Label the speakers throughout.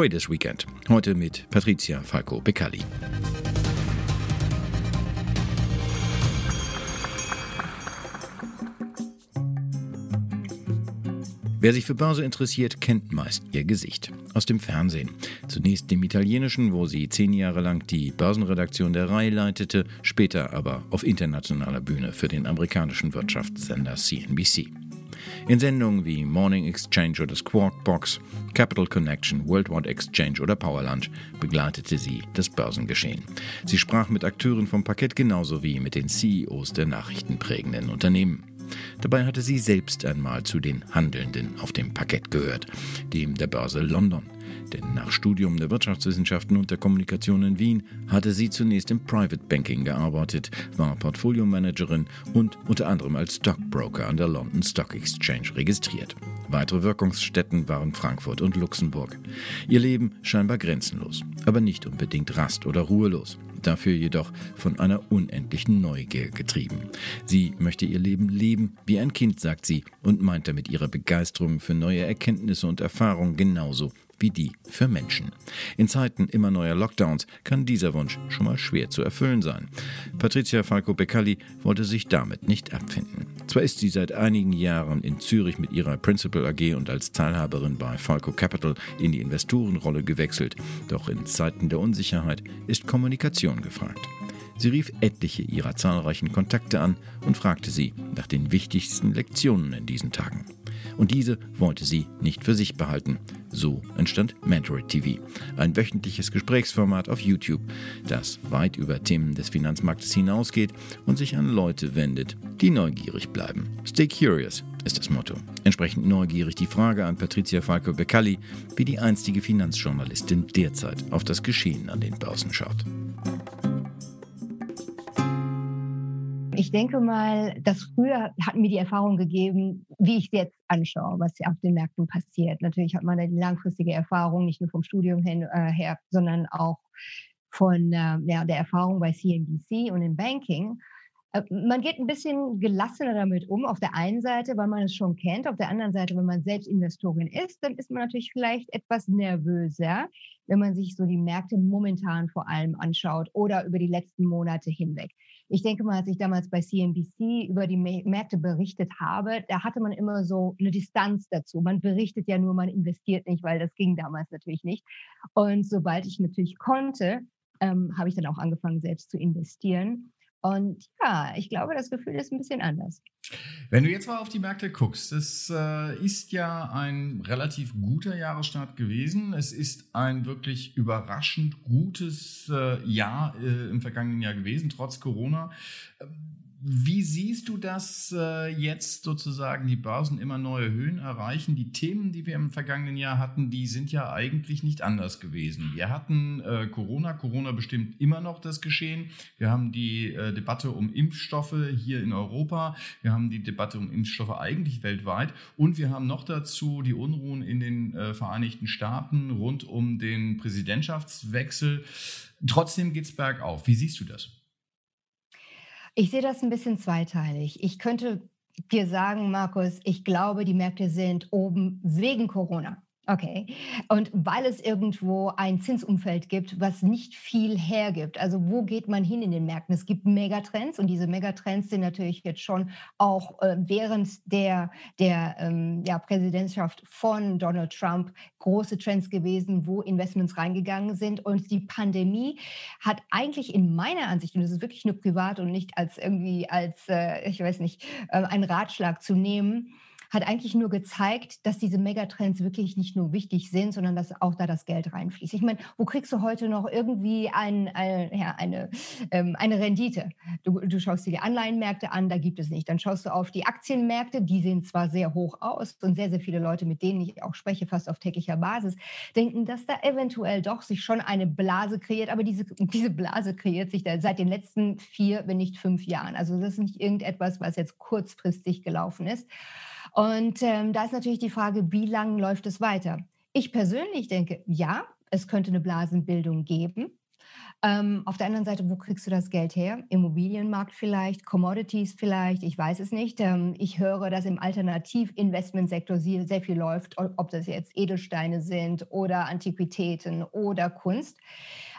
Speaker 1: Traders Weekend. Heute mit Patricia Falco Beccali. Wer sich für Börse interessiert, kennt meist ihr Gesicht. Aus dem Fernsehen. Zunächst dem italienischen, wo sie zehn Jahre lang die Börsenredaktion der Reihe leitete, später aber auf internationaler Bühne für den amerikanischen Wirtschaftssender CNBC. In Sendungen wie Morning Exchange oder Squawk Box, Capital Connection, Worldwide Exchange oder Power Lunch begleitete sie das Börsengeschehen. Sie sprach mit Akteuren vom Parkett genauso wie mit den CEOs der nachrichtenprägenden Unternehmen. Dabei hatte sie selbst einmal zu den Handelnden auf dem Parkett gehört, dem der Börse London. Denn nach Studium der Wirtschaftswissenschaften und der Kommunikation in Wien hatte sie zunächst im Private Banking gearbeitet, war Portfoliomanagerin und unter anderem als Stockbroker an der London Stock Exchange registriert. Weitere Wirkungsstätten waren Frankfurt und Luxemburg. Ihr Leben scheinbar grenzenlos, aber nicht unbedingt rast- oder ruhelos dafür jedoch von einer unendlichen Neugier getrieben. Sie möchte ihr Leben leben wie ein Kind, sagt sie, und meint damit ihre Begeisterung für neue Erkenntnisse und Erfahrungen genauso wie die für Menschen. In Zeiten immer neuer Lockdowns kann dieser Wunsch schon mal schwer zu erfüllen sein. Patricia Falco Beccali wollte sich damit nicht abfinden. Zwar ist sie seit einigen Jahren in Zürich mit ihrer Principal AG und als Teilhaberin bei Falco Capital in die Investorenrolle gewechselt, doch in Zeiten der Unsicherheit ist Kommunikation gefragt. Sie rief etliche ihrer zahlreichen Kontakte an und fragte sie nach den wichtigsten Lektionen in diesen Tagen. Und diese wollte sie nicht für sich behalten. So entstand Mentory TV, ein wöchentliches Gesprächsformat auf YouTube, das weit über Themen des Finanzmarktes hinausgeht und sich an Leute wendet, die neugierig bleiben. Stay curious ist das Motto. Entsprechend neugierig die Frage an Patricia Falco Beccali, wie die einstige Finanzjournalistin derzeit auf das Geschehen an den Börsen schaut.
Speaker 2: Ich denke mal, dass früher hat mir die Erfahrung gegeben, wie ich es jetzt anschaue, was auf den Märkten passiert. Natürlich hat man eine langfristige Erfahrung, nicht nur vom Studium hin, äh, her, sondern auch von äh, ja, der Erfahrung bei CNBC und im Banking. Äh, man geht ein bisschen gelassener damit um, auf der einen Seite, weil man es schon kennt, auf der anderen Seite, wenn man selbst Investorin ist, dann ist man natürlich vielleicht etwas nervöser, wenn man sich so die Märkte momentan vor allem anschaut oder über die letzten Monate hinweg. Ich denke mal, als ich damals bei CNBC über die Märkte berichtet habe, da hatte man immer so eine Distanz dazu. Man berichtet ja nur, man investiert nicht, weil das ging damals natürlich nicht. Und sobald ich natürlich konnte, ähm, habe ich dann auch angefangen, selbst zu investieren. Und ja, ich glaube, das Gefühl ist ein bisschen anders.
Speaker 1: Wenn du jetzt mal auf die Märkte guckst, es äh, ist ja ein relativ guter Jahresstart gewesen. Es ist ein wirklich überraschend gutes äh, Jahr äh, im vergangenen Jahr gewesen, trotz Corona. Wie siehst du das äh, jetzt sozusagen, die Börsen immer neue Höhen erreichen? Die Themen, die wir im vergangenen Jahr hatten, die sind ja eigentlich nicht anders gewesen. Wir hatten äh, Corona, Corona bestimmt immer noch das Geschehen. Wir haben die äh, Debatte um Impfstoffe hier in Europa. Wir haben die Debatte um Impfstoffe eigentlich weltweit. Und wir haben noch dazu die Unruhen in den äh, Vereinigten Staaten rund um den Präsidentschaftswechsel. Trotzdem geht es bergauf. Wie siehst du das?
Speaker 2: Ich sehe das ein bisschen zweiteilig. Ich könnte dir sagen, Markus, ich glaube, die Märkte sind oben wegen Corona. Okay. Und weil es irgendwo ein Zinsumfeld gibt, was nicht viel hergibt. Also wo geht man hin in den Märkten? Es gibt Megatrends und diese Megatrends sind natürlich jetzt schon auch äh, während der, der ähm, ja, Präsidentschaft von Donald Trump große Trends gewesen, wo Investments reingegangen sind. Und die Pandemie hat eigentlich in meiner Ansicht, und das ist wirklich nur privat und nicht als irgendwie als, äh, ich weiß nicht, äh, ein Ratschlag zu nehmen, hat eigentlich nur gezeigt, dass diese Megatrends wirklich nicht nur wichtig sind, sondern dass auch da das Geld reinfließt. Ich meine, wo kriegst du heute noch irgendwie ein, ein, ja, eine, ähm, eine Rendite? Du, du schaust dir die Anleihenmärkte an, da gibt es nicht. Dann schaust du auf die Aktienmärkte, die sehen zwar sehr hoch aus und sehr, sehr viele Leute, mit denen ich auch spreche, fast auf täglicher Basis, denken, dass da eventuell doch sich schon eine Blase kreiert, aber diese, diese Blase kreiert sich da seit den letzten vier, wenn nicht fünf Jahren. Also das ist nicht irgendetwas, was jetzt kurzfristig gelaufen ist. Und ähm, da ist natürlich die Frage, wie lange läuft es weiter? Ich persönlich denke, ja, es könnte eine Blasenbildung geben. Ähm, auf der anderen Seite, wo kriegst du das Geld her? Immobilienmarkt vielleicht, Commodities vielleicht, ich weiß es nicht. Ähm, ich höre, dass im Alternativinvestmentsektor sehr, sehr viel läuft, ob das jetzt Edelsteine sind oder Antiquitäten oder Kunst.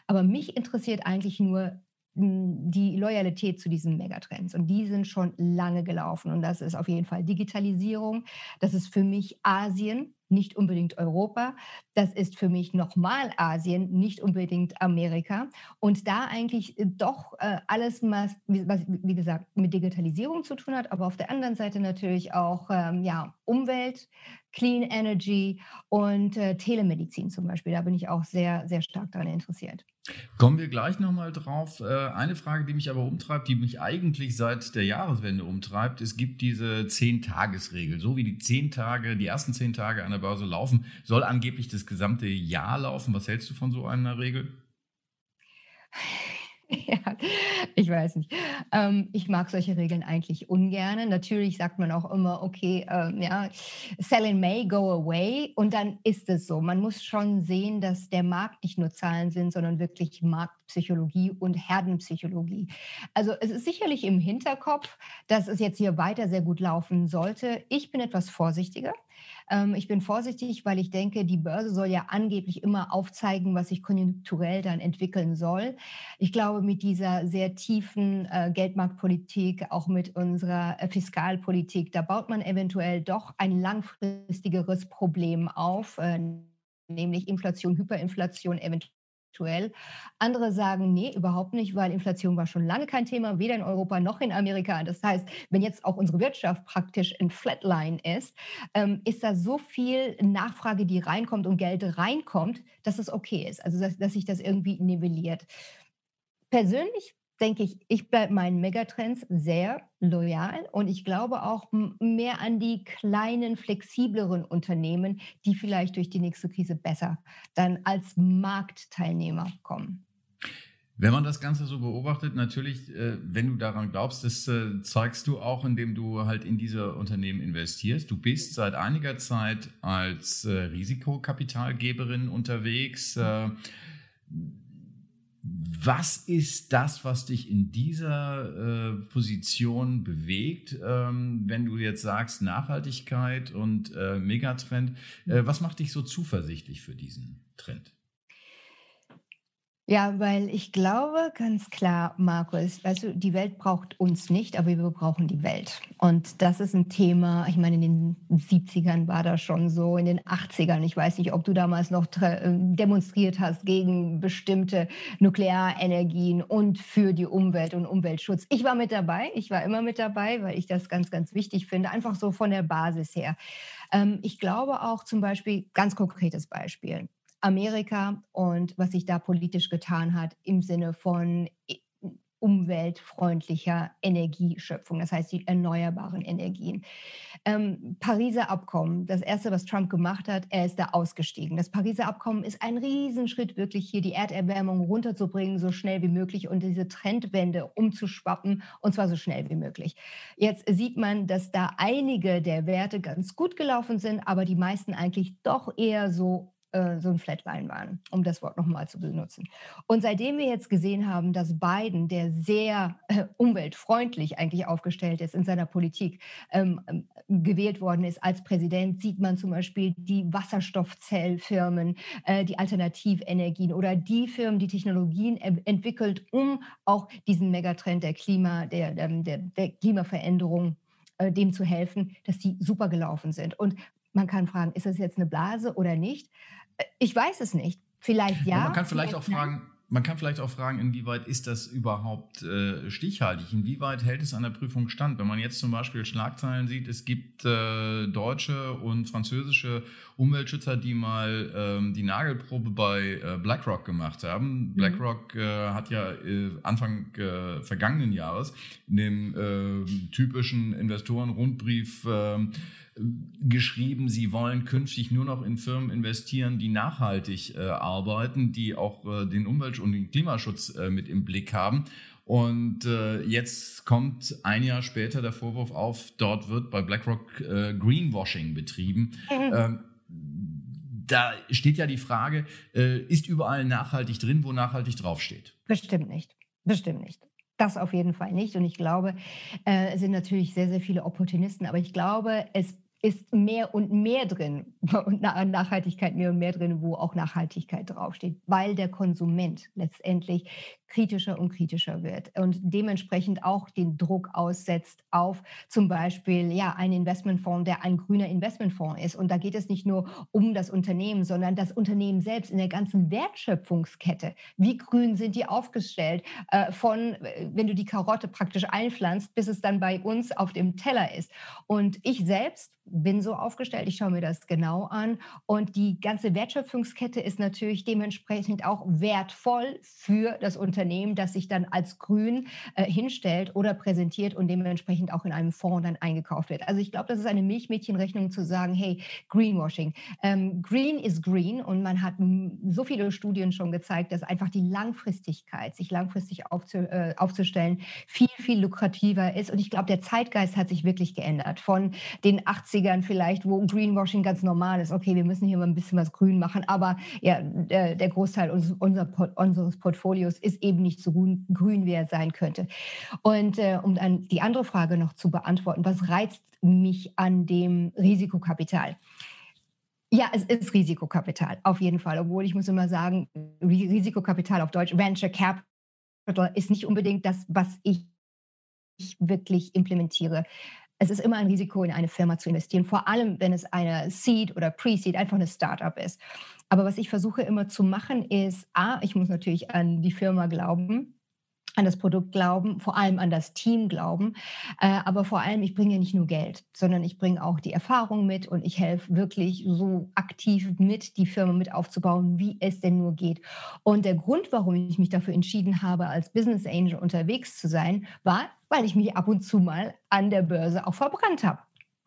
Speaker 2: Aber mich interessiert eigentlich nur die Loyalität zu diesen Megatrends. Und die sind schon lange gelaufen. Und das ist auf jeden Fall Digitalisierung. Das ist für mich Asien nicht unbedingt Europa. Das ist für mich nochmal Asien, nicht unbedingt Amerika. Und da eigentlich äh, doch äh, alles, was, wie gesagt, mit Digitalisierung zu tun hat, aber auf der anderen Seite natürlich auch ähm, ja, Umwelt, Clean Energy und äh, Telemedizin zum Beispiel. Da bin ich auch sehr, sehr stark daran interessiert.
Speaker 1: Kommen wir gleich nochmal drauf. Äh, eine Frage, die mich aber umtreibt, die mich eigentlich seit der Jahreswende umtreibt, es gibt diese Zehn-Tages-Regel. So wie die zehn Tage, die ersten zehn Tage an der Börse laufen, soll angeblich das gesamte Jahr laufen. Was hältst du von so einer Regel?
Speaker 2: Ja, ich weiß nicht. Ähm, ich mag solche Regeln eigentlich ungern. Natürlich sagt man auch immer, okay, ähm, ja, sell in May, go away. Und dann ist es so. Man muss schon sehen, dass der Markt nicht nur Zahlen sind, sondern wirklich Marktpsychologie und Herdenpsychologie. Also es ist sicherlich im Hinterkopf, dass es jetzt hier weiter sehr gut laufen sollte. Ich bin etwas vorsichtiger. Ähm, ich bin vorsichtig, weil ich denke, die Börse soll ja angeblich immer aufzeigen, was sich konjunkturell dann entwickeln soll. Ich glaube, mit dieser sehr tiefen äh, Geldmarktpolitik, auch mit unserer äh, Fiskalpolitik, da baut man eventuell doch ein langfristigeres Problem auf, äh, nämlich Inflation, Hyperinflation, eventuell aktuell. Andere sagen, nee, überhaupt nicht, weil Inflation war schon lange kein Thema, weder in Europa noch in Amerika. Das heißt, wenn jetzt auch unsere Wirtschaft praktisch in Flatline ist, ähm, ist da so viel Nachfrage, die reinkommt und Geld reinkommt, dass es okay ist. Also, dass, dass sich das irgendwie nivelliert. Persönlich denke ich, ich bleibe meinen Megatrends sehr loyal und ich glaube auch mehr an die kleinen, flexibleren Unternehmen, die vielleicht durch die nächste Krise besser dann als Marktteilnehmer kommen.
Speaker 1: Wenn man das Ganze so beobachtet, natürlich, äh, wenn du daran glaubst, das äh, zeigst du auch, indem du halt in diese Unternehmen investierst. Du bist seit einiger Zeit als äh, Risikokapitalgeberin unterwegs. Was ist das, was dich in dieser äh, Position bewegt, ähm, wenn du jetzt sagst Nachhaltigkeit und äh, Megatrend? Äh, was macht dich so zuversichtlich für diesen Trend?
Speaker 2: Ja, weil ich glaube ganz klar, Markus, weißt du, die Welt braucht uns nicht, aber wir brauchen die Welt. Und das ist ein Thema, ich meine, in den 70ern war das schon so, in den 80ern, ich weiß nicht, ob du damals noch äh, demonstriert hast gegen bestimmte Nuklearenergien und für die Umwelt und Umweltschutz. Ich war mit dabei, ich war immer mit dabei, weil ich das ganz, ganz wichtig finde, einfach so von der Basis her. Ähm, ich glaube auch zum Beispiel, ganz konkretes Beispiel, Amerika und was sich da politisch getan hat im Sinne von umweltfreundlicher Energieschöpfung, das heißt die erneuerbaren Energien. Ähm, Pariser Abkommen, das erste, was Trump gemacht hat, er ist da ausgestiegen. Das Pariser Abkommen ist ein Riesenschritt, wirklich hier die Erderwärmung runterzubringen, so schnell wie möglich und diese Trendwende umzuschwappen und zwar so schnell wie möglich. Jetzt sieht man, dass da einige der Werte ganz gut gelaufen sind, aber die meisten eigentlich doch eher so äh, so ein Flatline waren, um das Wort nochmal zu benutzen. Und seitdem wir jetzt gesehen haben, dass Biden, der sehr äh, umweltfreundlich eigentlich aufgestellt ist in seiner Politik, ähm, ähm, gewählt worden ist als Präsident, sieht man zum Beispiel die Wasserstoffzellfirmen, äh, die Alternativenergien oder die Firmen, die Technologien entwickelt, um auch diesen Megatrend der Klima, der, ähm, der, der Klimaveränderung äh, dem zu helfen, dass die super gelaufen sind. Und man kann fragen, ist das jetzt eine Blase oder nicht? Ich weiß es nicht. Vielleicht ja.
Speaker 1: Und man kann vielleicht, vielleicht auch fragen, man kann vielleicht auch fragen, inwieweit ist das überhaupt äh, stichhaltig? Inwieweit hält es an der Prüfung stand? Wenn man jetzt zum Beispiel Schlagzeilen sieht, es gibt äh, deutsche und französische Umweltschützer, die mal ähm, die Nagelprobe bei äh, BlackRock gemacht haben. Mhm. BlackRock äh, hat ja äh, Anfang äh, vergangenen Jahres in dem äh, typischen Investoren-Rundbrief äh, geschrieben, sie wollen künftig nur noch in Firmen investieren, die nachhaltig äh, arbeiten, die auch äh, den Umwelt- und den Klimaschutz äh, mit im Blick haben. Und äh, jetzt kommt ein Jahr später der Vorwurf auf, dort wird bei BlackRock äh, Greenwashing betrieben. Mhm. Ähm, da steht ja die Frage, äh, ist überall nachhaltig drin, wo nachhaltig draufsteht?
Speaker 2: Bestimmt nicht. Bestimmt nicht. Das auf jeden Fall nicht. Und ich glaube, es sind natürlich sehr, sehr viele Opportunisten, aber ich glaube, es ist mehr und mehr drin und Nachhaltigkeit mehr und mehr drin, wo auch Nachhaltigkeit draufsteht, weil der Konsument letztendlich kritischer und kritischer wird und dementsprechend auch den Druck aussetzt auf zum Beispiel ja einen Investmentfonds, der ein grüner Investmentfonds ist. Und da geht es nicht nur um das Unternehmen, sondern das Unternehmen selbst in der ganzen Wertschöpfungskette. Wie grün sind die aufgestellt? Äh, von, äh, wenn du die Karotte praktisch einpflanzt, bis es dann bei uns auf dem Teller ist. Und ich selbst bin so aufgestellt, ich schaue mir das genau an. Und die ganze Wertschöpfungskette ist natürlich dementsprechend auch wertvoll für das Unternehmen. Das sich dann als grün äh, hinstellt oder präsentiert und dementsprechend auch in einem Fonds dann eingekauft wird. Also ich glaube, das ist eine Milchmädchenrechnung zu sagen, hey, Greenwashing. Ähm, green is green und man hat so viele Studien schon gezeigt, dass einfach die Langfristigkeit, sich langfristig aufzu, äh, aufzustellen, viel, viel lukrativer ist. Und ich glaube, der Zeitgeist hat sich wirklich geändert. Von den 80ern vielleicht, wo Greenwashing ganz normal ist. Okay, wir müssen hier mal ein bisschen was grün machen, aber ja, der, der Großteil unseres, unseres Portfolios ist eben eben nicht so grün, grün wie er sein könnte. Und äh, um dann die andere Frage noch zu beantworten, was reizt mich an dem Risikokapital? Ja, es ist Risikokapital, auf jeden Fall. Obwohl ich muss immer sagen, Risikokapital auf Deutsch, Venture Capital ist nicht unbedingt das, was ich wirklich implementiere. Es ist immer ein Risiko, in eine Firma zu investieren, vor allem wenn es eine Seed oder Pre-Seed, einfach eine Startup ist. Aber was ich versuche immer zu machen, ist, a, ich muss natürlich an die Firma glauben, an das Produkt glauben, vor allem an das Team glauben. Äh, aber vor allem, ich bringe nicht nur Geld, sondern ich bringe auch die Erfahrung mit und ich helfe wirklich so aktiv mit, die Firma mit aufzubauen, wie es denn nur geht. Und der Grund, warum ich mich dafür entschieden habe, als Business Angel unterwegs zu sein, war, weil ich mich ab und zu mal an der Börse auch verbrannt habe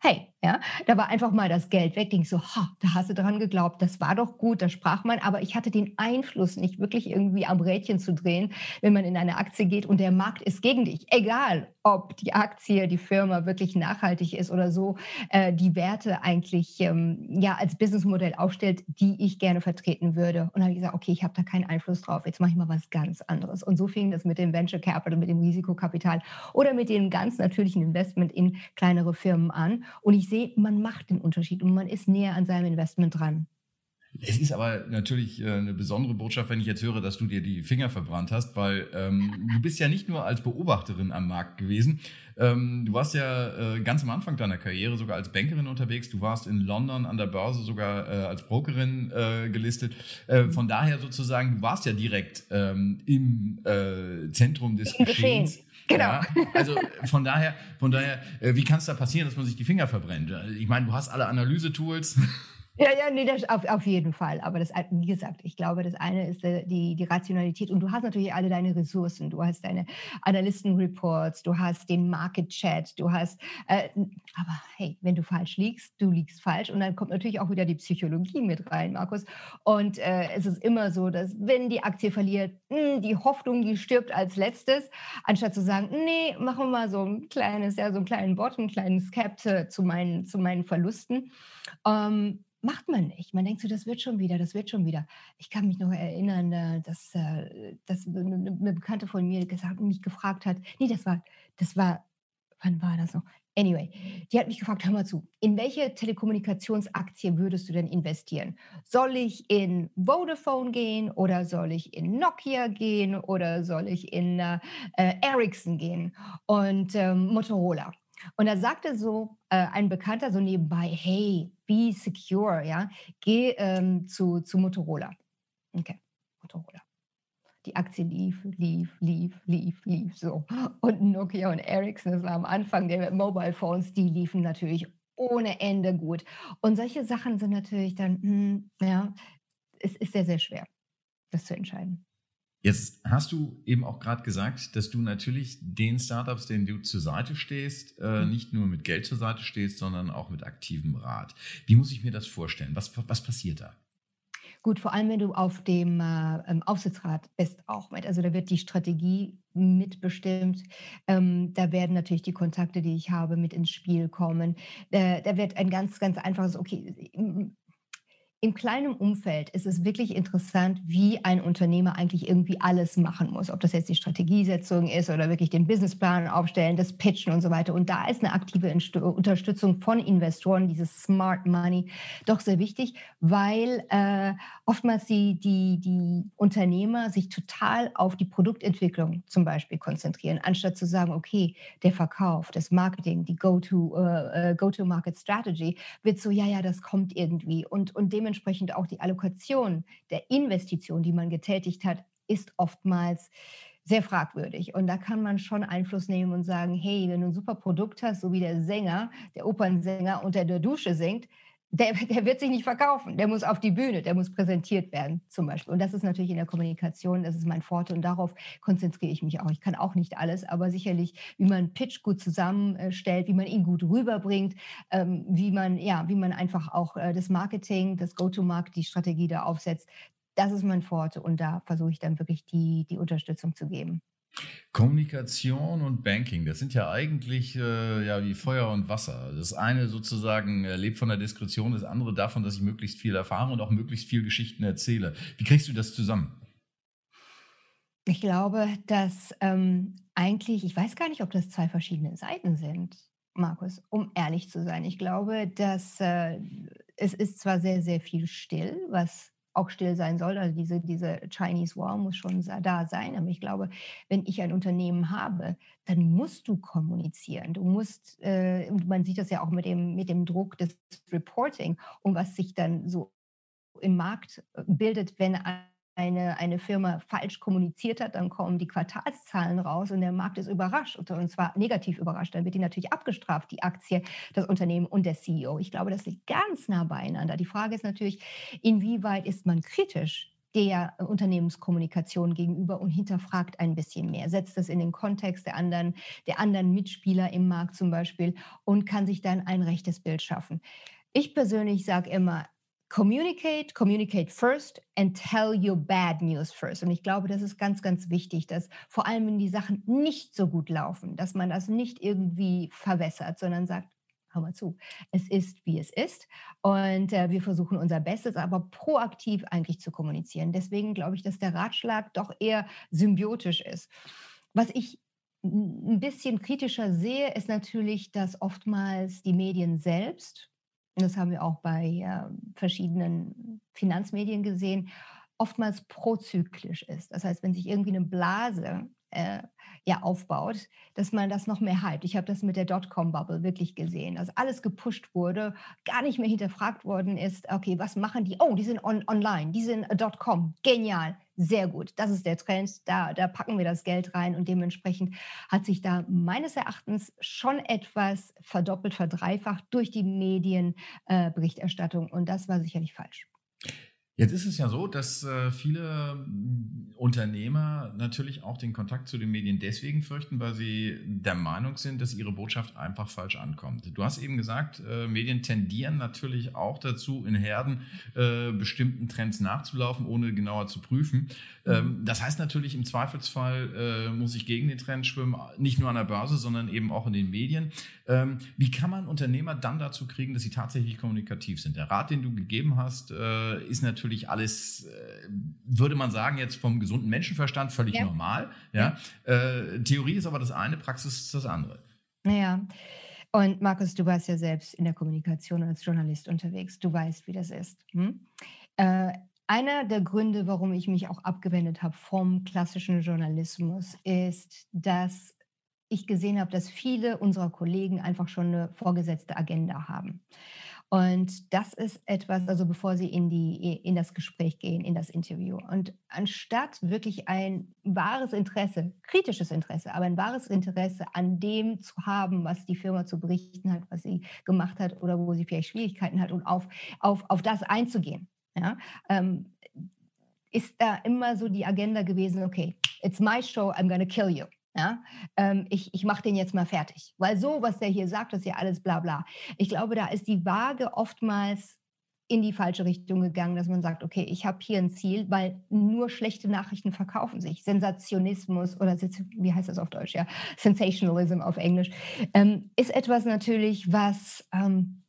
Speaker 2: hey, ja, da war einfach mal das Geld weg. Denk so, ha, da hast du dran geglaubt, das war doch gut, da sprach man, aber ich hatte den Einfluss nicht wirklich irgendwie am Rädchen zu drehen, wenn man in eine Aktie geht und der Markt ist gegen dich. Egal, ob die Aktie, die Firma wirklich nachhaltig ist oder so, äh, die Werte eigentlich ähm, ja als Businessmodell aufstellt, die ich gerne vertreten würde. Und habe ich gesagt, okay, ich habe da keinen Einfluss drauf, jetzt mache ich mal was ganz anderes. Und so fing das mit dem Venture Capital, mit dem Risikokapital oder mit dem ganz natürlichen Investment in kleinere Firmen an. Und ich sehe, man macht den Unterschied und man ist näher an seinem Investment dran.
Speaker 1: Es ist aber natürlich äh, eine besondere Botschaft, wenn ich jetzt höre, dass du dir die Finger verbrannt hast, weil ähm, du bist ja nicht nur als Beobachterin am Markt gewesen. Ähm, du warst ja äh, ganz am Anfang deiner Karriere sogar als Bankerin unterwegs. Du warst in London an der Börse sogar äh, als Brokerin äh, gelistet. Äh, von daher sozusagen, du warst ja direkt ähm, im äh, Zentrum des Im Geschehens. Geschehen. Genau. Ja, also von daher, von daher, äh, wie kann es da passieren, dass man sich die Finger verbrennt? Ich meine, du hast alle Analyse-Tools.
Speaker 2: Ja, ja, nee, das auf, auf jeden Fall. Aber das, wie gesagt, ich glaube, das eine ist äh, die, die Rationalität. Und du hast natürlich alle deine Ressourcen. Du hast deine Analysten-Reports, du hast den Market-Chat, du hast, äh, aber hey, wenn du falsch liegst, du liegst falsch. Und dann kommt natürlich auch wieder die Psychologie mit rein, Markus. Und äh, es ist immer so, dass wenn die Aktie verliert, mh, hm, die Hoffnung, die stirbt als letztes, anstatt zu sagen, nee, machen wir mal so ein kleines, ja, so einen kleinen Bot, einen kleinen Scapt äh, zu meinen, zu meinen Verlusten. Ähm, macht man nicht. Man denkt so, das wird schon wieder, das wird schon wieder. Ich kann mich noch erinnern, äh, dass, äh, dass eine Bekannte von mir gesagt, mich gefragt hat, nee, das war, das war, wann war das noch? Anyway, die hat mich gefragt, hör mal zu, in welche Telekommunikationsaktie würdest du denn investieren? Soll ich in Vodafone gehen oder soll ich in Nokia gehen oder soll ich in äh, Ericsson gehen und ähm, Motorola? Und da sagte so äh, ein Bekannter so nebenbei, hey, be secure, ja, geh ähm, zu, zu Motorola. Okay, Motorola. Die Aktie lief, lief, lief, lief, lief so. Und Nokia und Ericsson, das war am Anfang der Mobile Phones, die liefen natürlich ohne Ende gut. Und solche Sachen sind natürlich dann, hm, ja, es ist sehr, sehr schwer, das zu entscheiden.
Speaker 1: Jetzt hast du eben auch gerade gesagt, dass du natürlich den Startups, denen du zur Seite stehst, äh, mhm. nicht nur mit Geld zur Seite stehst, sondern auch mit aktivem Rat. Wie muss ich mir das vorstellen? Was, was passiert da?
Speaker 2: Gut, vor allem wenn du auf dem äh, Aufsichtsrat bist auch mit. Also da wird die Strategie mitbestimmt. Ähm, da werden natürlich die Kontakte, die ich habe, mit ins Spiel kommen. Äh, da wird ein ganz, ganz einfaches, okay, im kleinen Umfeld ist es wirklich interessant, wie ein Unternehmer eigentlich irgendwie alles machen muss. Ob das jetzt die Strategiesetzung ist oder wirklich den Businessplan aufstellen, das Pitchen und so weiter. Und da ist eine aktive Unterstützung von Investoren, dieses Smart Money, doch sehr wichtig, weil äh, oftmals die, die, die Unternehmer sich total auf die Produktentwicklung zum Beispiel konzentrieren, anstatt zu sagen, okay, der Verkauf, das Marketing, die Go-to-Market-Strategy uh, wird so, ja, ja, das kommt irgendwie. Und, und dementsprechend dementsprechend auch die Allokation der Investition, die man getätigt hat, ist oftmals sehr fragwürdig. Und da kann man schon Einfluss nehmen und sagen, hey, wenn du ein super Produkt hast, so wie der Sänger, der Opernsänger unter der Dusche singt, der, der, wird sich nicht verkaufen. Der muss auf die Bühne, der muss präsentiert werden zum Beispiel. Und das ist natürlich in der Kommunikation, das ist mein Vorteil und darauf konzentriere ich mich auch. Ich kann auch nicht alles, aber sicherlich, wie man Pitch gut zusammenstellt, wie man ihn gut rüberbringt, ähm, wie man ja, wie man einfach auch äh, das Marketing, das Go-to-Market, die Strategie da aufsetzt. Das ist mein Vorteil und da versuche ich dann wirklich die, die Unterstützung zu geben.
Speaker 1: Kommunikation und Banking, das sind ja eigentlich äh, ja wie Feuer und Wasser. Das eine sozusagen äh, lebt von der Diskretion, das andere davon, dass ich möglichst viel erfahre und auch möglichst viel Geschichten erzähle. Wie kriegst du das zusammen?
Speaker 2: Ich glaube, dass ähm, eigentlich, ich weiß gar nicht, ob das zwei verschiedene Seiten sind, Markus, um ehrlich zu sein. Ich glaube, dass äh, es ist zwar sehr, sehr viel still, was auch still sein soll. Also diese, diese Chinese Wall muss schon da sein. Aber ich glaube, wenn ich ein Unternehmen habe, dann musst du kommunizieren. Du musst, äh, man sieht das ja auch mit dem, mit dem Druck des Reporting und was sich dann so im Markt äh, bildet, wenn eine, eine Firma falsch kommuniziert hat, dann kommen die Quartalszahlen raus und der Markt ist überrascht und zwar negativ überrascht. Dann wird die natürlich abgestraft, die Aktie, das Unternehmen und der CEO. Ich glaube, das liegt ganz nah beieinander. Die Frage ist natürlich, inwieweit ist man kritisch der Unternehmenskommunikation gegenüber und hinterfragt ein bisschen mehr, setzt das in den Kontext der anderen, der anderen Mitspieler im Markt zum Beispiel und kann sich dann ein rechtes Bild schaffen. Ich persönlich sage immer, communicate, communicate first and tell your bad news first. Und ich glaube, das ist ganz, ganz wichtig, dass vor allem, wenn die Sachen nicht so gut laufen, dass man das nicht irgendwie verwässert, sondern sagt, hör mal zu, es ist, wie es ist. Und äh, wir versuchen unser Bestes, aber proaktiv eigentlich zu kommunizieren. Deswegen glaube ich, dass der Ratschlag doch eher symbiotisch ist. Was ich ein bisschen kritischer sehe, ist natürlich, dass oftmals die Medien selbst das haben wir auch bei äh, verschiedenen Finanzmedien gesehen, oftmals prozyklisch ist. Das heißt, wenn sich irgendwie eine Blase äh, ja, aufbaut, dass man das noch mehr hypt. Ich habe das mit der Dotcom-Bubble wirklich gesehen, dass alles gepusht wurde, gar nicht mehr hinterfragt worden ist, okay, was machen die? Oh, die sind on online, die sind äh, Dotcom, genial sehr gut. Das ist der Trend, da, da packen wir das Geld rein und dementsprechend hat sich da meines Erachtens schon etwas verdoppelt, verdreifacht durch die Medienberichterstattung äh, und das war sicherlich falsch.
Speaker 1: Jetzt ist es ja so, dass äh, viele mm, Unternehmer natürlich auch den Kontakt zu den Medien deswegen fürchten, weil sie der Meinung sind, dass ihre Botschaft einfach falsch ankommt. Du hast eben gesagt, äh, Medien tendieren natürlich auch dazu, in Herden äh, bestimmten Trends nachzulaufen, ohne genauer zu prüfen. Ähm, mhm. das heißt natürlich, im Zweifelsfall äh, muss ich gegen den Trend schwimmen, nicht nur an der Börse, sondern eben auch in den Medien. Ähm, wie kann man Unternehmer dann dazu kriegen, dass sie tatsächlich kommunikativ sind? Der Rat, den du gegeben hast, äh, ist natürlich natürlich alles, äh, würde man sagen, jetzt vom gesunden Menschenverstand völlig ja. normal. Ja? Äh, Theorie ist aber das eine, Praxis ist das andere.
Speaker 2: Naja. Und Markus, du warst ja selbst in der Kommunikation als Journalist unterwegs. Du weißt, wie das ist. Hm? Äh, einer der Gründe, warum ich mich auch abgewendet habe vom klassischen Journalismus, ist, dass ich gesehen habe, dass viele unserer Kollegen einfach schon eine vorgesetzte Agenda haben. Und das ist etwas, also bevor Sie in, die, in das Gespräch gehen, in das Interview. Und anstatt wirklich ein wahres Interesse, kritisches Interesse, aber ein wahres Interesse an dem zu haben, was die Firma zu berichten hat, was sie gemacht hat oder wo sie vielleicht Schwierigkeiten hat und auf, auf, auf das einzugehen, ja, ähm, ist da immer so die Agenda gewesen, okay, it's my show, I'm gonna kill you. Ja, ähm, ich ich mache den jetzt mal fertig. Weil so, was der hier sagt, ist ja alles bla bla. Ich glaube, da ist die Waage oftmals in die falsche Richtung gegangen, dass man sagt, okay, ich habe hier ein Ziel, weil nur schlechte Nachrichten verkaufen sich. Sensationismus oder wie heißt das auf Deutsch? Ja, Sensationalism auf Englisch ähm, ist etwas natürlich, was ähm,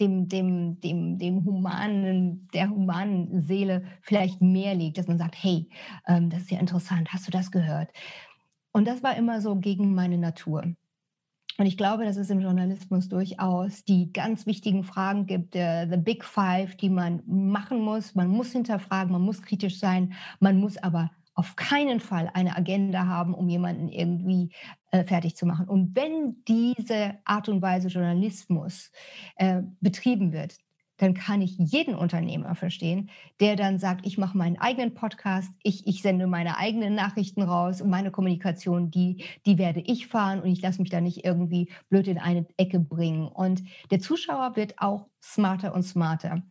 Speaker 2: dem, dem, dem, dem humanen, der humanen Seele vielleicht mehr liegt, dass man sagt, hey, ähm, das ist ja interessant, hast du das gehört? Und das war immer so gegen meine Natur. Und ich glaube, dass es im Journalismus durchaus die ganz wichtigen Fragen gibt, uh, the Big Five, die man machen muss. Man muss hinterfragen, man muss kritisch sein, man muss aber auf keinen Fall eine Agenda haben, um jemanden irgendwie äh, fertig zu machen. Und wenn diese Art und Weise Journalismus äh, betrieben wird, dann kann ich jeden Unternehmer verstehen, der dann sagt, ich mache meinen eigenen Podcast, ich, ich sende meine eigenen Nachrichten raus und meine Kommunikation, die, die werde ich fahren und ich lasse mich da nicht irgendwie blöd in eine Ecke bringen. Und der Zuschauer wird auch smarter und smarter,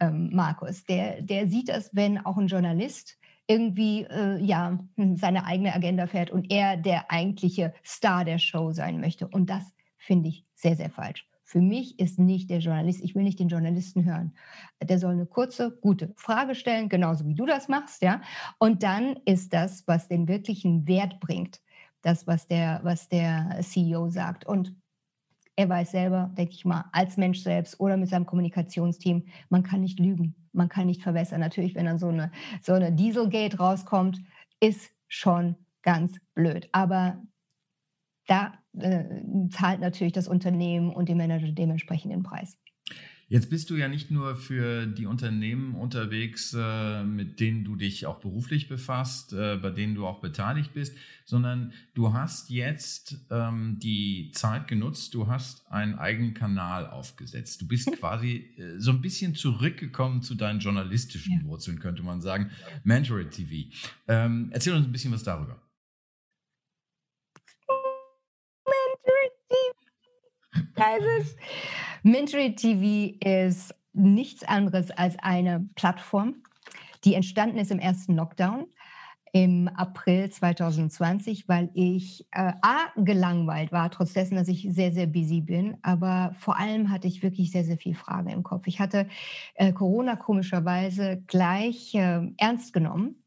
Speaker 2: ähm, Markus. Der, der sieht das, wenn auch ein Journalist irgendwie äh, ja seine eigene Agenda fährt und er der eigentliche Star der Show sein möchte. Und das finde ich sehr, sehr falsch. Für mich ist nicht der Journalist, ich will nicht den Journalisten hören. Der soll eine kurze, gute Frage stellen, genauso wie du das machst, ja. Und dann ist das, was den wirklichen Wert bringt, das, was der, was der CEO sagt. Und er weiß selber, denke ich mal, als Mensch selbst oder mit seinem Kommunikationsteam, man kann nicht lügen, man kann nicht verwässern. Natürlich, wenn dann so eine, so eine Dieselgate rauskommt, ist schon ganz blöd. Aber da äh, zahlt natürlich das Unternehmen und die Manager dementsprechend den Preis.
Speaker 1: Jetzt bist du ja nicht nur für die Unternehmen unterwegs, äh, mit denen du dich auch beruflich befasst, äh, bei denen du auch beteiligt bist, sondern du hast jetzt ähm, die Zeit genutzt, du hast einen eigenen Kanal aufgesetzt. Du bist quasi äh, so ein bisschen zurückgekommen zu deinen journalistischen ja. Wurzeln, könnte man sagen. Mentoring TV. Ähm, erzähl uns ein bisschen was darüber.
Speaker 2: Mentoring TV. Mentory TV ist nichts anderes als eine Plattform, die entstanden ist im ersten Lockdown im April 2020, weil ich äh, A, gelangweilt war, trotz dessen, dass ich sehr, sehr busy bin. Aber vor allem hatte ich wirklich sehr, sehr viele Fragen im Kopf. Ich hatte äh, Corona komischerweise gleich äh, ernst genommen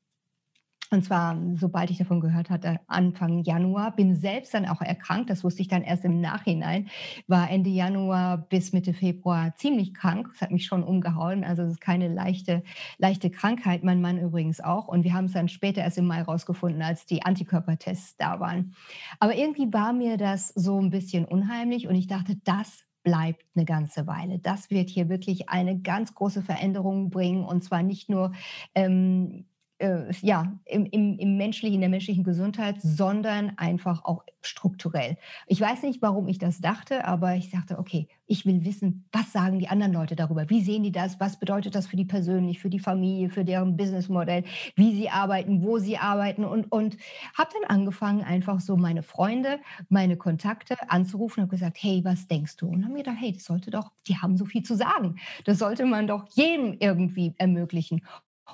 Speaker 2: und zwar, sobald ich davon gehört hatte, Anfang Januar, bin selbst dann auch erkrankt. Das wusste ich dann erst im Nachhinein. War Ende Januar bis Mitte Februar ziemlich krank. Das hat mich schon umgehauen. Also es ist keine leichte, leichte Krankheit. Mein Mann übrigens auch. Und wir haben es dann später erst im Mai rausgefunden, als die Antikörpertests da waren. Aber irgendwie war mir das so ein bisschen unheimlich und ich dachte, das bleibt eine ganze Weile. Das wird hier wirklich eine ganz große Veränderung bringen und zwar nicht nur ähm, äh, ja, im, im, im menschlichen, in der menschlichen Gesundheit, sondern einfach auch strukturell. Ich weiß nicht, warum ich das dachte, aber ich dachte, okay, ich will wissen, was sagen die anderen Leute darüber? Wie sehen die das? Was bedeutet das für die persönlich, für die Familie, für deren Businessmodell, wie sie arbeiten, wo sie arbeiten und, und habe dann angefangen, einfach so meine Freunde, meine Kontakte anzurufen und gesagt, hey, was denkst du? Und haben mir gedacht, hey, das sollte doch, die haben so viel zu sagen. Das sollte man doch jedem irgendwie ermöglichen.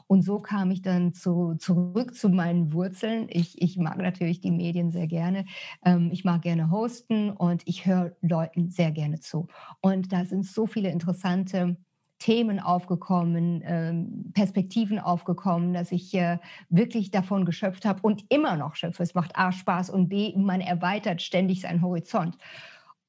Speaker 2: Und so kam ich dann zu, zurück zu meinen Wurzeln. Ich, ich mag natürlich die Medien sehr gerne. Ähm, ich mag gerne hosten und ich höre Leuten sehr gerne zu. Und da sind so viele interessante Themen aufgekommen, ähm, Perspektiven aufgekommen, dass ich äh, wirklich davon geschöpft habe und immer noch schöpfe. Es macht A Spaß und B, man erweitert ständig seinen Horizont.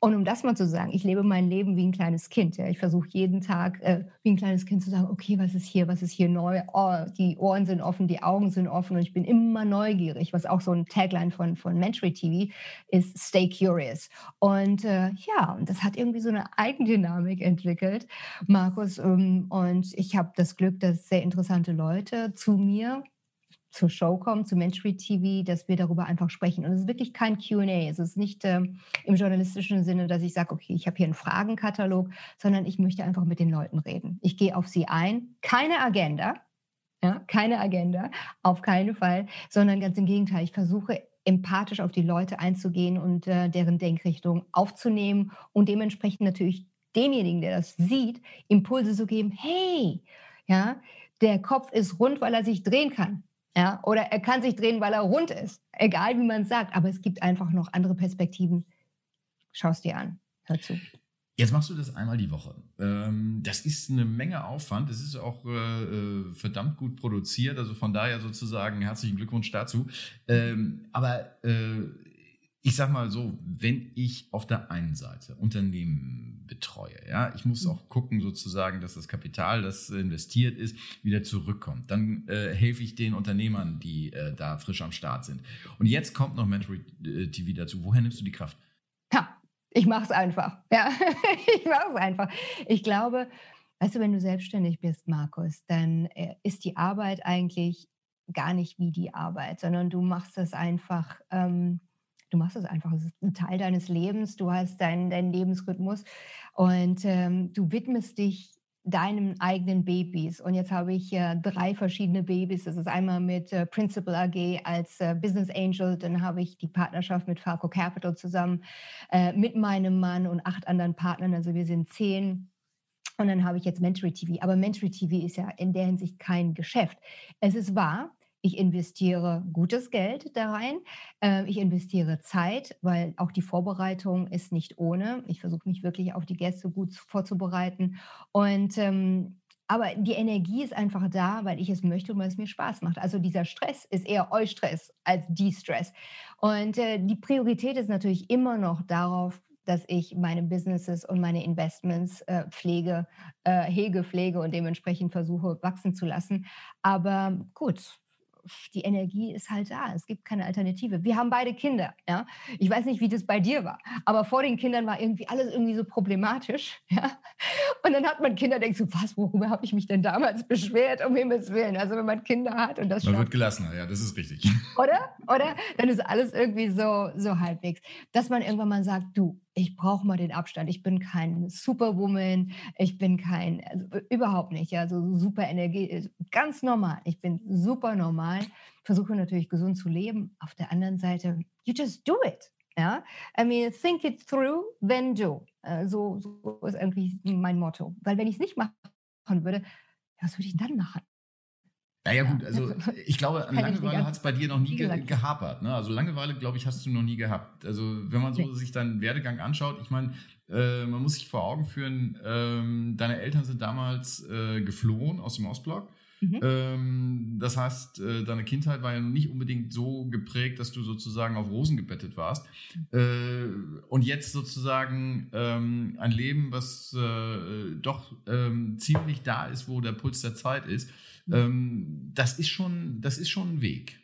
Speaker 2: Und um das mal zu sagen, ich lebe mein Leben wie ein kleines Kind. Ja. Ich versuche jeden Tag äh, wie ein kleines Kind zu sagen, okay, was ist hier, was ist hier neu? Oh, die Ohren sind offen, die Augen sind offen und ich bin immer neugierig, was auch so ein Tagline von, von Mentory TV ist, stay curious. Und äh, ja, das hat irgendwie so eine Eigendynamik entwickelt, Markus. Ähm, und ich habe das Glück, dass sehr interessante Leute zu mir zur Show kommen, zu Mentory TV, dass wir darüber einfach sprechen. Und es ist wirklich kein QA. Es ist nicht ähm, im journalistischen Sinne, dass ich sage, okay, ich habe hier einen Fragenkatalog, sondern ich möchte einfach mit den Leuten reden. Ich gehe auf sie ein. Keine Agenda, ja, keine Agenda, auf keinen Fall, sondern ganz im Gegenteil. Ich versuche empathisch auf die Leute einzugehen und äh, deren Denkrichtung aufzunehmen und dementsprechend natürlich demjenigen, der das sieht, Impulse zu geben. Hey, ja, der Kopf ist rund, weil er sich drehen kann. Ja, oder er kann sich drehen, weil er rund ist. Egal wie man es sagt, aber es gibt einfach noch andere Perspektiven. Schau es dir an. Hör zu.
Speaker 1: Jetzt machst du das einmal die Woche. Ähm, das ist eine Menge Aufwand. Das ist auch äh, äh, verdammt gut produziert. Also von daher sozusagen herzlichen Glückwunsch dazu. Ähm, aber äh, ich sag mal so, wenn ich auf der einen Seite Unternehmen betreue. Ja, ich muss auch gucken sozusagen, dass das Kapital, das investiert ist, wieder zurückkommt. Dann äh, helfe ich den Unternehmern, die äh, da frisch am Start sind. Und jetzt kommt noch Mentory äh, TV dazu. Woher nimmst du die Kraft?
Speaker 2: Ja, ich mache es einfach. Ja, ich mache es einfach. Ich glaube, weißt du, wenn du selbstständig bist, Markus, dann äh, ist die Arbeit eigentlich gar nicht wie die Arbeit, sondern du machst es einfach. Ähm, du machst es einfach. Es ist ein Teil deines Lebens. Du hast deinen, deinen Lebensrhythmus und ähm, du widmest dich deinen eigenen Babys. Und jetzt habe ich äh, drei verschiedene Babys. Das ist einmal mit äh, Principal AG als äh, Business Angel, dann habe ich die Partnerschaft mit Falco Capital zusammen äh, mit meinem Mann und acht anderen Partnern. Also wir sind zehn. Und dann habe ich jetzt Mentory TV. Aber Mentory TV ist ja in der Hinsicht kein Geschäft. Es ist wahr, ich investiere gutes Geld da rein. Äh, ich investiere Zeit, weil auch die Vorbereitung ist nicht ohne. Ich versuche mich wirklich auf die Gäste gut vorzubereiten. Und ähm, aber die Energie ist einfach da, weil ich es möchte und weil es mir Spaß macht. Also dieser Stress ist eher Eustress als Die-Stress. Und äh, die Priorität ist natürlich immer noch darauf, dass ich meine Businesses und meine Investments äh, pflege, äh, hege, pflege und dementsprechend versuche wachsen zu lassen. Aber gut, die Energie ist halt da. Es gibt keine Alternative. Wir haben beide Kinder. Ja? Ich weiß nicht, wie das bei dir war, aber vor den Kindern war irgendwie alles irgendwie so problematisch. Ja? Und dann hat man Kinder, denkst du, was, worüber habe ich mich denn damals beschwert, um Himmels Willen? Also wenn man Kinder hat und das
Speaker 1: Man wird gelassener, ja, das ist richtig.
Speaker 2: Oder? Oder? Dann ist alles irgendwie so, so halbwegs. Dass man irgendwann mal sagt, du, ich brauche mal den Abstand. Ich bin kein Superwoman, ich bin kein, also überhaupt nicht, ja, so super Energie, äh, ganz normal. Ich bin super normal, versuche natürlich gesund zu leben. Auf der anderen Seite, you just do it. Ja, I mean, think it through, then do. Äh, so, so ist irgendwie mein Motto. Weil wenn ich es nicht machen würde, was würde ich dann machen?
Speaker 1: Naja gut, also ich glaube, an Langeweile hat es bei dir noch nie ge gehapert. Ne? Also Langeweile, glaube ich, hast du noch nie gehabt. Also wenn man so nee. sich deinen Werdegang anschaut, ich meine, äh, man muss sich vor Augen führen, ähm, deine Eltern sind damals äh, geflohen aus dem Ostblock. Mhm. Ähm, das heißt, äh, deine Kindheit war ja nicht unbedingt so geprägt, dass du sozusagen auf Rosen gebettet warst. Äh, und jetzt sozusagen ähm, ein Leben, was äh, doch ähm, ziemlich da ist, wo der Puls der Zeit ist. Ähm, das, ist schon, das ist schon ein Weg.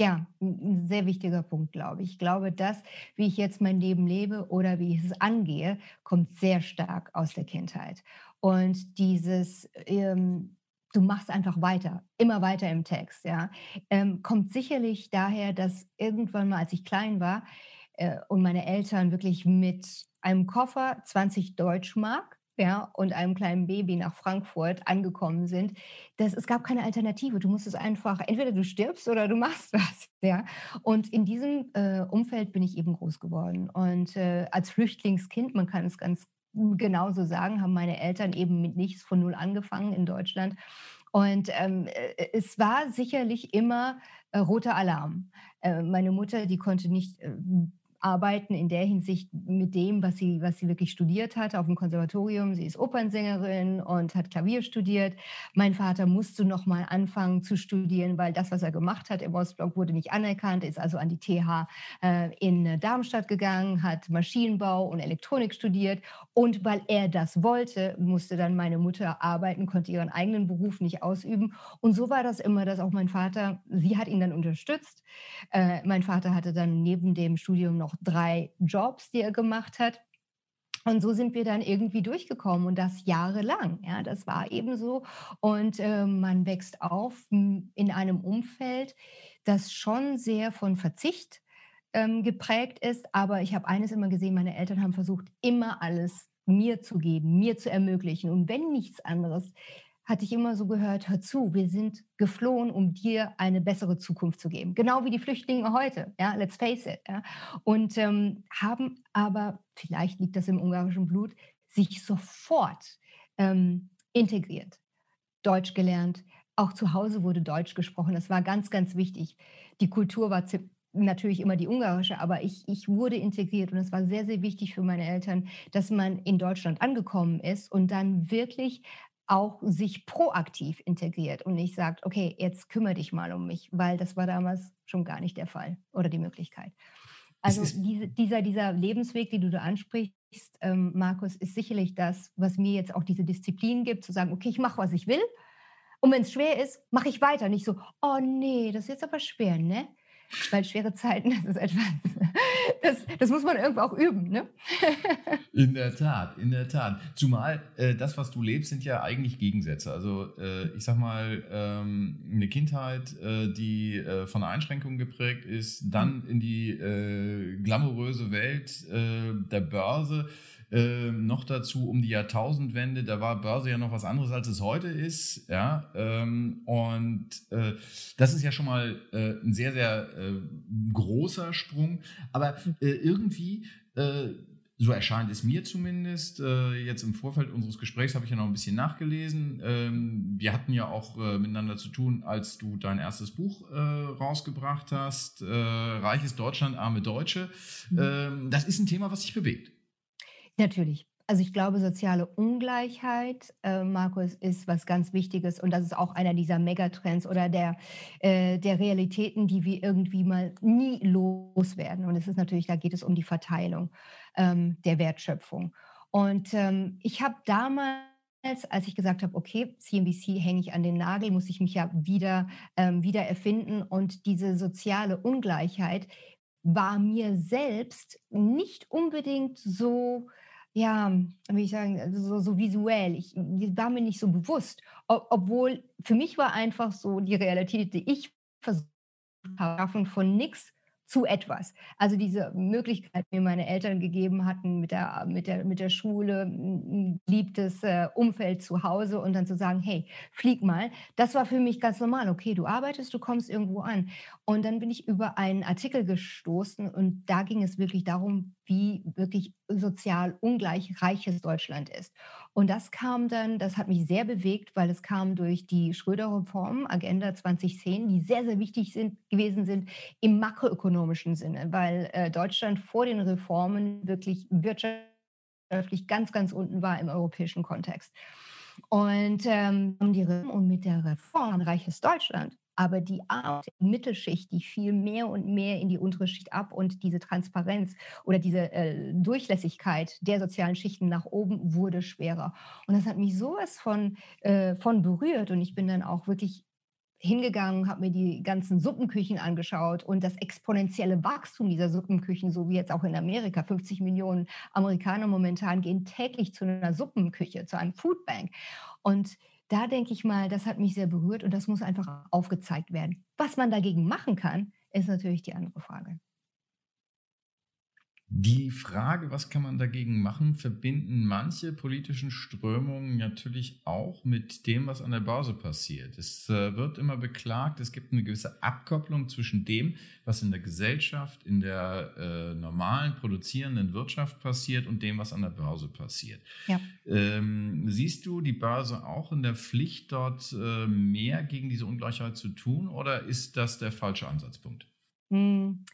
Speaker 2: Ja, ein sehr wichtiger Punkt, glaube ich. Ich glaube, das, wie ich jetzt mein Leben lebe oder wie ich es angehe, kommt sehr stark aus der Kindheit. Und dieses, ähm, du machst einfach weiter, immer weiter im Text, ja, ähm, kommt sicherlich daher, dass irgendwann mal, als ich klein war äh, und meine Eltern wirklich mit einem Koffer 20 Deutschmark ja, und einem kleinen Baby nach Frankfurt angekommen sind, das, es gab keine Alternative. Du musstest einfach, entweder du stirbst oder du machst was. Ja? Und in diesem äh, Umfeld bin ich eben groß geworden. Und äh, als Flüchtlingskind, man kann es ganz genauso sagen, haben meine Eltern eben mit nichts von null angefangen in Deutschland. Und ähm, äh, es war sicherlich immer äh, roter Alarm. Äh, meine Mutter, die konnte nicht äh, arbeiten in der Hinsicht mit dem, was sie, was sie wirklich studiert hat auf dem Konservatorium. Sie ist Opernsängerin und hat Klavier studiert. Mein Vater musste noch mal anfangen zu studieren, weil das, was er gemacht hat im Ostblock, wurde nicht anerkannt. Ist also an die TH äh, in Darmstadt gegangen, hat Maschinenbau und Elektronik studiert. Und weil er das wollte, musste dann meine Mutter arbeiten, konnte ihren eigenen Beruf nicht ausüben. Und so war das immer, dass auch mein Vater, sie hat ihn dann unterstützt. Äh, mein Vater hatte dann neben dem Studium noch noch drei Jobs, die er gemacht hat. Und so sind wir dann irgendwie durchgekommen und das jahrelang. Ja, das war eben so. Und äh, man wächst auf in einem Umfeld, das schon sehr von Verzicht ähm, geprägt ist. Aber ich habe eines immer gesehen, meine Eltern haben versucht, immer alles mir zu geben, mir zu ermöglichen. Und wenn nichts anderes, hatte ich immer so gehört, hör zu, wir sind geflohen, um dir eine bessere Zukunft zu geben. Genau wie die Flüchtlinge heute, ja, let's face it. Ja. Und ähm, haben aber, vielleicht liegt das im ungarischen Blut, sich sofort ähm, integriert, Deutsch gelernt. Auch zu Hause wurde Deutsch gesprochen. Das war ganz, ganz wichtig. Die Kultur war natürlich immer die ungarische, aber ich, ich wurde integriert und es war sehr, sehr wichtig für meine Eltern, dass man in Deutschland angekommen ist und dann wirklich auch sich proaktiv integriert und nicht sagt, okay, jetzt kümmere dich mal um mich, weil das war damals schon gar nicht der Fall oder die Möglichkeit. Also diese, dieser, dieser Lebensweg, den du da ansprichst, ähm, Markus, ist sicherlich das, was mir jetzt auch diese Disziplin gibt, zu sagen, okay, ich mache, was ich will. Und wenn es schwer ist, mache ich weiter. Nicht so, oh nee, das ist jetzt aber schwer, ne? Weil schwere Zeiten, das ist etwas, das, das muss man irgendwo auch üben. Ne?
Speaker 1: in der Tat, in der Tat. Zumal äh, das, was du lebst, sind ja eigentlich Gegensätze. Also äh, ich sag mal, ähm, eine Kindheit, äh, die äh, von Einschränkungen geprägt ist, dann mhm. in die äh, glamouröse Welt äh, der Börse äh, noch dazu um die Jahrtausendwende, da war Börse ja noch was anderes, als es heute ist. Ja, ähm, und äh, das ist ja schon mal äh, ein sehr, sehr äh, großer Sprung. Aber äh, irgendwie äh, so erscheint es mir zumindest. Jetzt im Vorfeld unseres Gesprächs habe ich ja noch ein bisschen nachgelesen. Ähm, wir hatten ja auch miteinander zu tun, als du dein erstes Buch rausgebracht hast. Reiches Deutschland, arme Deutsche. Mhm. Ähm, das ist ein Thema, was dich bewegt.
Speaker 2: Natürlich. Also ich glaube, soziale Ungleichheit, äh, Markus, ist was ganz Wichtiges und das ist auch einer dieser Megatrends oder der, äh, der Realitäten, die wir irgendwie mal nie loswerden. Und es ist natürlich, da geht es um die Verteilung ähm, der Wertschöpfung. Und ähm, ich habe damals als ich gesagt habe, okay, CNBC hänge ich an den Nagel, muss ich mich ja wieder, ähm, wieder erfinden. Und diese soziale Ungleichheit war mir selbst nicht unbedingt so ja, wie ich sagen, also so, so visuell. Ich, die war mir nicht so bewusst. Ob, obwohl für mich war einfach so die Realität, die ich versucht habe, von nichts zu etwas. Also diese Möglichkeit, mir meine Eltern gegeben hatten mit der, mit der, mit der Schule, ein liebtes äh, Umfeld zu Hause und dann zu sagen, hey, flieg mal, das war für mich ganz normal. Okay, du arbeitest, du kommst irgendwo an. Und dann bin ich über einen Artikel gestoßen und da ging es wirklich darum, wie wirklich sozial ungleich reiches Deutschland ist. Und das kam dann, das hat mich sehr bewegt, weil es kam durch die Schröder-Reformen, Agenda 2010, die sehr, sehr wichtig sind, gewesen sind im makroökonomischen Sinne, weil äh, Deutschland vor den Reformen wirklich wirtschaftlich ganz, ganz unten war im europäischen Kontext. Und, ähm, die, und mit der Reform Reiches Deutschland aber die Art Mittelschicht, die fiel mehr und mehr in die untere Schicht ab und diese Transparenz oder diese äh, Durchlässigkeit der sozialen Schichten nach oben wurde schwerer. Und das hat mich sowas von, äh, von berührt und ich bin dann auch wirklich hingegangen, habe mir die ganzen Suppenküchen angeschaut und das exponentielle Wachstum dieser Suppenküchen, so wie jetzt auch in Amerika. 50 Millionen Amerikaner momentan gehen täglich zu einer Suppenküche, zu einem Foodbank. Und da denke ich mal, das hat mich sehr berührt und das muss einfach aufgezeigt werden. Was man dagegen machen kann, ist natürlich die andere Frage.
Speaker 1: Die Frage, was kann man dagegen machen, verbinden manche politischen Strömungen natürlich auch mit dem, was an der Börse passiert. Es äh, wird immer beklagt, es gibt eine gewisse Abkopplung zwischen dem, was in der Gesellschaft, in der äh, normalen produzierenden Wirtschaft passiert und dem, was an der Börse passiert. Ja. Ähm, siehst du die Börse auch in der Pflicht, dort äh, mehr gegen diese Ungleichheit zu tun oder ist das der falsche Ansatzpunkt?
Speaker 2: Hm,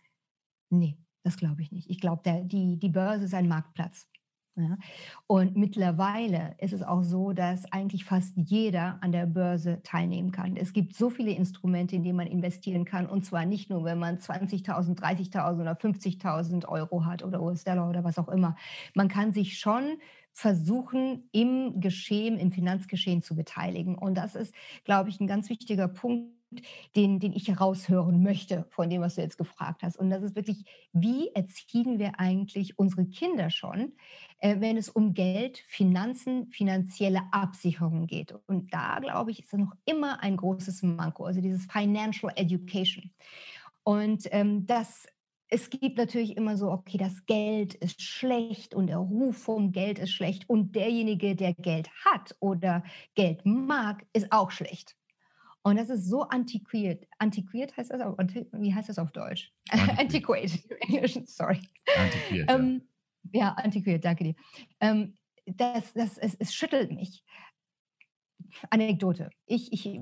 Speaker 2: nee das glaube ich nicht. Ich glaube, die, die Börse ist ein Marktplatz. Ja? Und mittlerweile ist es auch so, dass eigentlich fast jeder an der Börse teilnehmen kann. Es gibt so viele Instrumente, in die man investieren kann. Und zwar nicht nur, wenn man 20.000, 30.000 oder 50.000 Euro hat oder US-Dollar oder was auch immer. Man kann sich schon versuchen, im Geschehen, im Finanzgeschehen zu beteiligen. Und das ist, glaube ich, ein ganz wichtiger Punkt, den, den ich heraushören möchte von dem, was du jetzt gefragt hast. Und das ist wirklich, wie erziehen wir eigentlich unsere Kinder schon, äh, wenn es um Geld, Finanzen, finanzielle Absicherung geht. Und da, glaube ich, ist noch immer ein großes Manko, also dieses Financial Education. Und ähm, das es gibt natürlich immer so, okay, das Geld ist schlecht und der Ruf vom Geld ist schlecht und derjenige, der Geld hat oder Geld mag, ist auch schlecht. Und das ist so antiquiert. Antiquiert heißt das wie heißt das auf Deutsch? Antiquated im Englischen, sorry. Antiquiert. Ähm, ja. ja, antiquiert, danke dir. Ähm, das, das, es, es schüttelt mich. Anekdote. Ich, ich,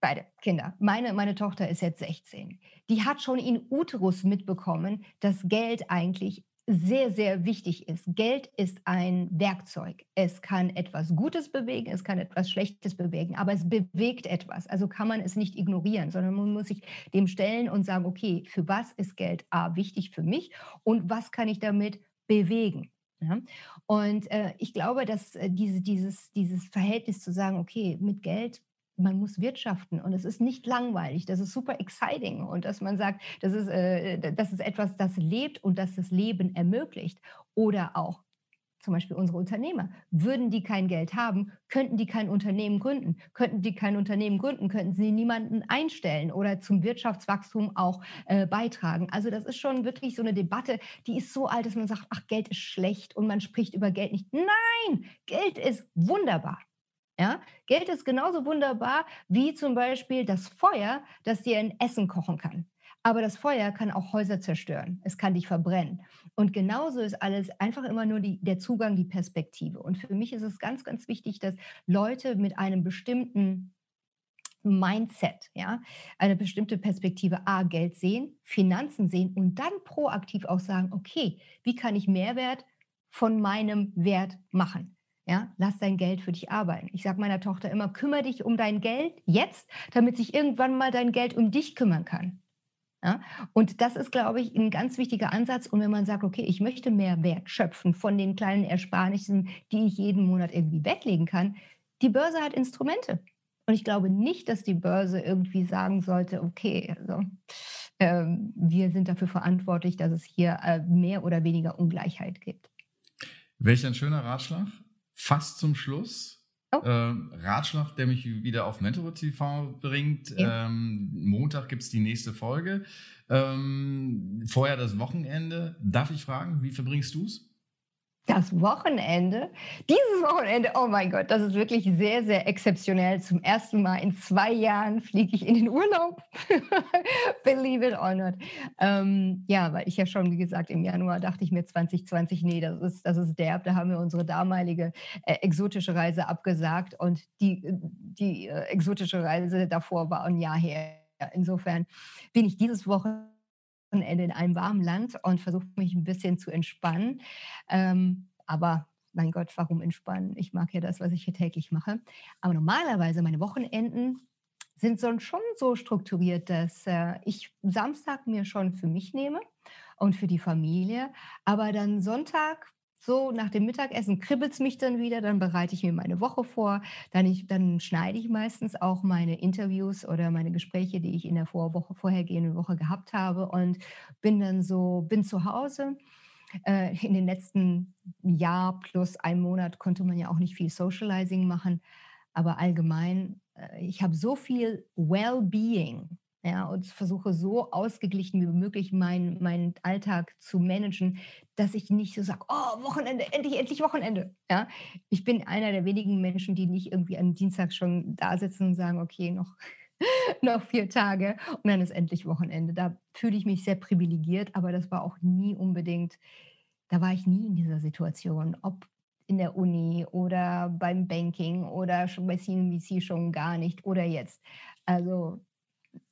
Speaker 2: beide Kinder. Meine, meine Tochter ist jetzt 16. Die hat schon in Uterus mitbekommen, dass Geld eigentlich sehr, sehr wichtig ist. Geld ist ein Werkzeug. Es kann etwas Gutes bewegen, es kann etwas Schlechtes bewegen, aber es bewegt etwas. Also kann man es nicht ignorieren, sondern man muss sich dem stellen und sagen, okay, für was ist Geld A wichtig für mich und was kann ich damit bewegen? Ja? Und äh, ich glaube, dass äh, diese, dieses, dieses Verhältnis zu sagen, okay, mit Geld man muss wirtschaften und es ist nicht langweilig, das ist super exciting und dass man sagt, das ist, äh, das ist etwas, das lebt und das das Leben ermöglicht. Oder auch zum Beispiel unsere Unternehmer. Würden die kein Geld haben, könnten die kein Unternehmen gründen. Könnten die kein Unternehmen gründen, könnten sie niemanden einstellen oder zum Wirtschaftswachstum auch äh, beitragen. Also das ist schon wirklich so eine Debatte, die ist so alt, dass man sagt, ach, Geld ist schlecht und man spricht über Geld nicht. Nein, Geld ist wunderbar. Ja? Geld ist genauso wunderbar wie zum Beispiel das Feuer, das dir ein Essen kochen kann. Aber das Feuer kann auch Häuser zerstören. Es kann dich verbrennen. Und genauso ist alles einfach immer nur die, der Zugang, die Perspektive. Und für mich ist es ganz, ganz wichtig, dass Leute mit einem bestimmten Mindset, ja, eine bestimmte Perspektive A, Geld sehen, Finanzen sehen und dann proaktiv auch sagen, okay, wie kann ich Mehrwert von meinem Wert machen? Ja, lass dein Geld für dich arbeiten. Ich sage meiner Tochter immer, kümmere dich um dein Geld jetzt, damit sich irgendwann mal dein Geld um dich kümmern kann. Ja? Und das ist, glaube ich, ein ganz wichtiger Ansatz. Und wenn man sagt, okay, ich möchte mehr Wert schöpfen von den kleinen Ersparnissen, die ich jeden Monat irgendwie weglegen kann, die Börse hat Instrumente. Und ich glaube nicht, dass die Börse irgendwie sagen sollte, okay, also, äh, wir sind dafür verantwortlich, dass es hier äh, mehr oder weniger Ungleichheit gibt.
Speaker 1: Welch ein schöner Ratschlag fast zum Schluss. Oh. Ähm, Ratschlag, der mich wieder auf Mentor TV bringt. Ja. Ähm, Montag gibt es die nächste Folge. Ähm, vorher das Wochenende. Darf ich fragen, wie verbringst du es?
Speaker 2: Das Wochenende, dieses Wochenende, oh mein Gott, das ist wirklich sehr, sehr exzeptionell. Zum ersten Mal in zwei Jahren fliege ich in den Urlaub. Believe it or not. Ähm, ja, weil ich ja schon, wie gesagt, im Januar dachte ich mir 2020, nee, das ist, das ist derb. Da haben wir unsere damalige äh, exotische Reise abgesagt und die, die äh, exotische Reise davor war ein Jahr her. Insofern bin ich dieses Wochenende Wochenende in einem warmen Land und versuche mich ein bisschen zu entspannen. Ähm, aber mein Gott, warum entspannen? Ich mag ja das, was ich hier täglich mache. Aber normalerweise meine Wochenenden sind so, schon so strukturiert, dass äh, ich Samstag mir schon für mich nehme und für die Familie, aber dann Sonntag so nach dem Mittagessen kribbelt es mich dann wieder, dann bereite ich mir meine Woche vor, dann, ich, dann schneide ich meistens auch meine Interviews oder meine Gespräche, die ich in der Vorwoche, vorhergehenden Woche gehabt habe und bin dann so, bin zu Hause. Äh, in den letzten Jahr plus ein Monat konnte man ja auch nicht viel Socializing machen, aber allgemein, ich habe so viel Well-Being ja, und versuche so ausgeglichen wie möglich meinen mein Alltag zu managen, dass ich nicht so sage, oh, Wochenende, endlich, endlich Wochenende. Ja, ich bin einer der wenigen Menschen, die nicht irgendwie am Dienstag schon da sitzen und sagen, okay, noch, noch vier Tage und dann ist endlich Wochenende. Da fühle ich mich sehr privilegiert, aber das war auch nie unbedingt, da war ich nie in dieser Situation, ob in der Uni oder beim Banking oder schon bei CNBC schon gar nicht oder jetzt. Also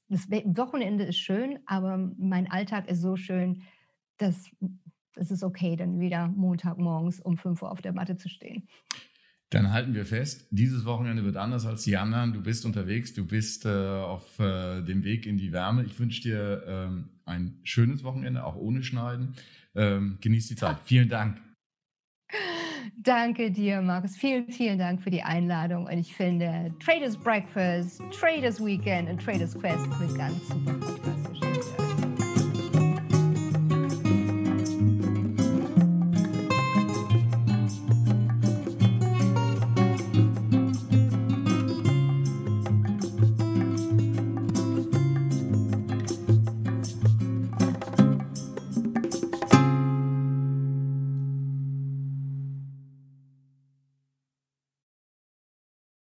Speaker 2: das Wochenende ist schön, aber mein Alltag ist so schön, dass es ist okay, dann wieder Montagmorgens um 5 Uhr auf der Matte zu stehen.
Speaker 1: Dann halten wir fest, dieses Wochenende wird anders als die anderen. Du bist unterwegs, du bist äh, auf äh, dem Weg in die Wärme. Ich wünsche dir ähm, ein schönes Wochenende, auch ohne Schneiden. Ähm, genieß die Zeit. Vielen Dank.
Speaker 2: Danke dir, Markus. Vielen, vielen Dank für die Einladung. Und ich finde Traders Breakfast, Traders Weekend und Traders Quest mit ganz super fantastisch.